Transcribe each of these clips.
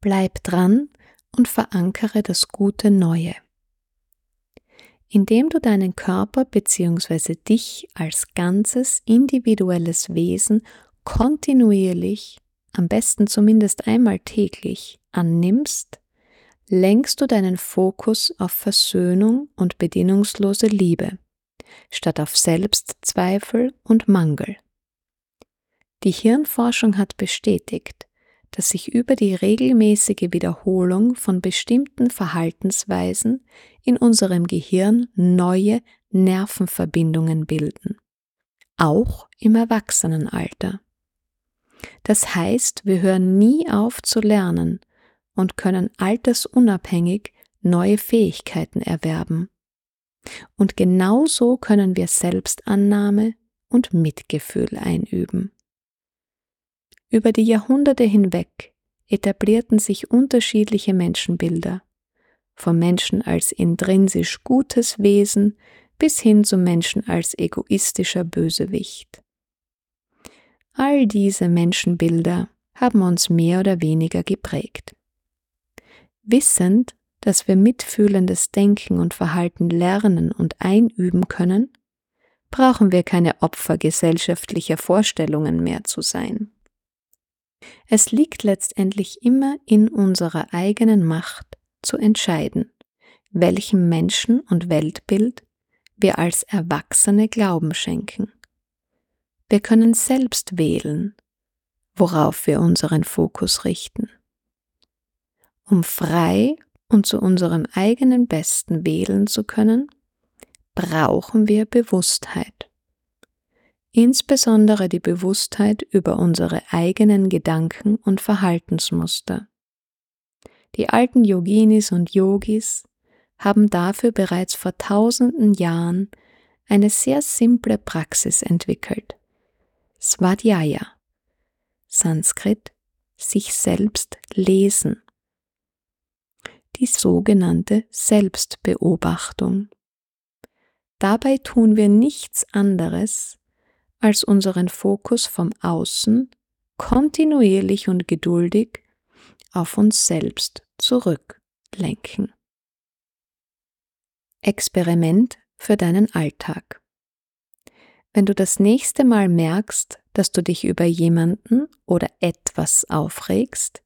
Bleib dran und verankere das gute Neue. Indem du deinen Körper bzw. dich als ganzes individuelles Wesen kontinuierlich, am besten zumindest einmal täglich, annimmst, lenkst du deinen Fokus auf Versöhnung und bedingungslose Liebe, statt auf Selbstzweifel und Mangel. Die Hirnforschung hat bestätigt, dass sich über die regelmäßige Wiederholung von bestimmten Verhaltensweisen in unserem Gehirn neue Nervenverbindungen bilden, auch im Erwachsenenalter. Das heißt, wir hören nie auf zu lernen und können altersunabhängig neue Fähigkeiten erwerben. Und genauso können wir Selbstannahme und Mitgefühl einüben. Über die Jahrhunderte hinweg etablierten sich unterschiedliche Menschenbilder, vom Menschen als intrinsisch gutes Wesen bis hin zum Menschen als egoistischer Bösewicht. All diese Menschenbilder haben uns mehr oder weniger geprägt. Wissend, dass wir mitfühlendes Denken und Verhalten lernen und einüben können, brauchen wir keine Opfer gesellschaftlicher Vorstellungen mehr zu sein. Es liegt letztendlich immer in unserer eigenen Macht zu entscheiden, welchem Menschen und Weltbild wir als Erwachsene Glauben schenken. Wir können selbst wählen, worauf wir unseren Fokus richten. Um frei und zu unserem eigenen Besten wählen zu können, brauchen wir Bewusstheit insbesondere die Bewusstheit über unsere eigenen Gedanken und Verhaltensmuster. Die alten Yoginis und Yogis haben dafür bereits vor tausenden Jahren eine sehr simple Praxis entwickelt. Svadhyaya, Sanskrit, sich selbst lesen. Die sogenannte Selbstbeobachtung. Dabei tun wir nichts anderes, als unseren Fokus vom Außen kontinuierlich und geduldig auf uns selbst zurücklenken. Experiment für deinen Alltag. Wenn du das nächste Mal merkst, dass du dich über jemanden oder etwas aufregst,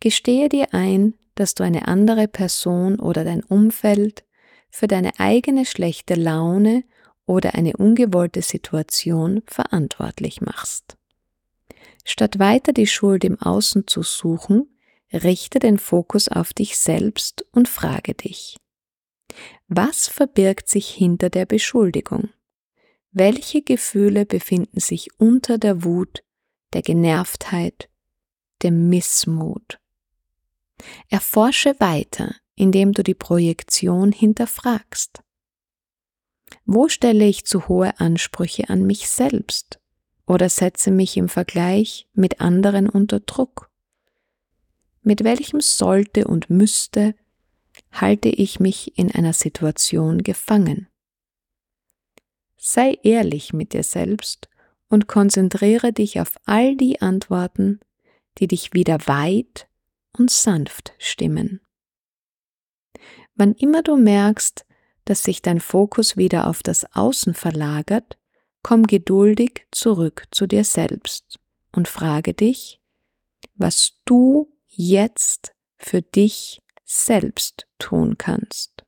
gestehe dir ein, dass du eine andere Person oder dein Umfeld für deine eigene schlechte Laune oder eine ungewollte Situation verantwortlich machst. Statt weiter die Schuld im Außen zu suchen, richte den Fokus auf dich selbst und frage dich, was verbirgt sich hinter der Beschuldigung? Welche Gefühle befinden sich unter der Wut, der Genervtheit, dem Missmut? Erforsche weiter, indem du die Projektion hinterfragst. Wo stelle ich zu hohe Ansprüche an mich selbst oder setze mich im Vergleich mit anderen unter Druck? Mit welchem sollte und müsste halte ich mich in einer Situation gefangen? Sei ehrlich mit dir selbst und konzentriere dich auf all die Antworten, die dich wieder weit und sanft stimmen. Wann immer du merkst, dass sich dein Fokus wieder auf das Außen verlagert, komm geduldig zurück zu dir selbst und frage dich, was du jetzt für dich selbst tun kannst,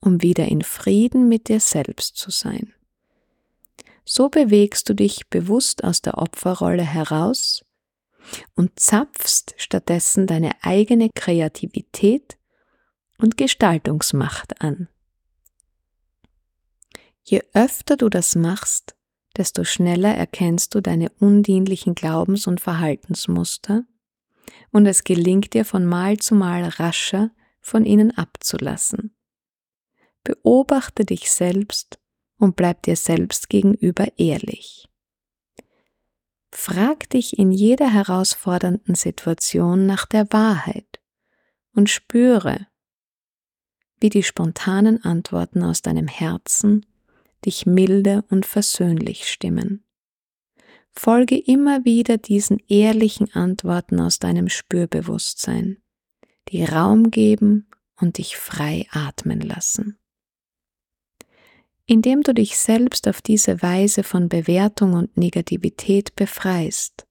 um wieder in Frieden mit dir selbst zu sein. So bewegst du dich bewusst aus der Opferrolle heraus und zapfst stattdessen deine eigene Kreativität und Gestaltungsmacht an. Je öfter du das machst, desto schneller erkennst du deine undienlichen Glaubens- und Verhaltensmuster und es gelingt dir von Mal zu Mal rascher von ihnen abzulassen. Beobachte dich selbst und bleib dir selbst gegenüber ehrlich. Frag dich in jeder herausfordernden Situation nach der Wahrheit und spüre, wie die spontanen Antworten aus deinem Herzen dich milde und versöhnlich stimmen. Folge immer wieder diesen ehrlichen Antworten aus deinem Spürbewusstsein, die Raum geben und dich frei atmen lassen. Indem du dich selbst auf diese Weise von Bewertung und Negativität befreist,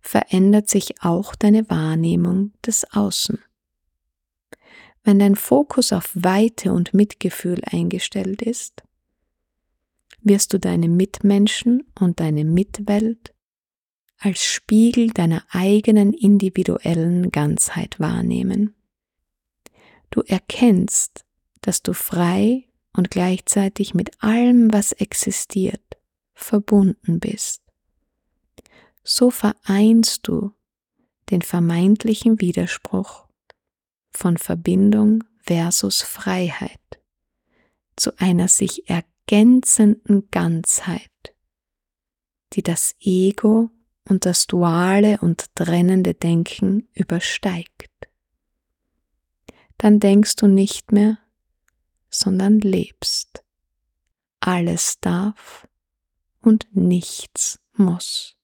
verändert sich auch deine Wahrnehmung des Außen. Wenn dein Fokus auf Weite und Mitgefühl eingestellt ist, wirst du deine Mitmenschen und deine Mitwelt als Spiegel deiner eigenen individuellen Ganzheit wahrnehmen. Du erkennst, dass du frei und gleichzeitig mit allem, was existiert, verbunden bist. So vereinst du den vermeintlichen Widerspruch von Verbindung versus Freiheit zu einer sich erkennenden ergänzenden Ganzheit, die das Ego und das duale und trennende Denken übersteigt. Dann denkst du nicht mehr, sondern lebst. Alles darf und nichts muss.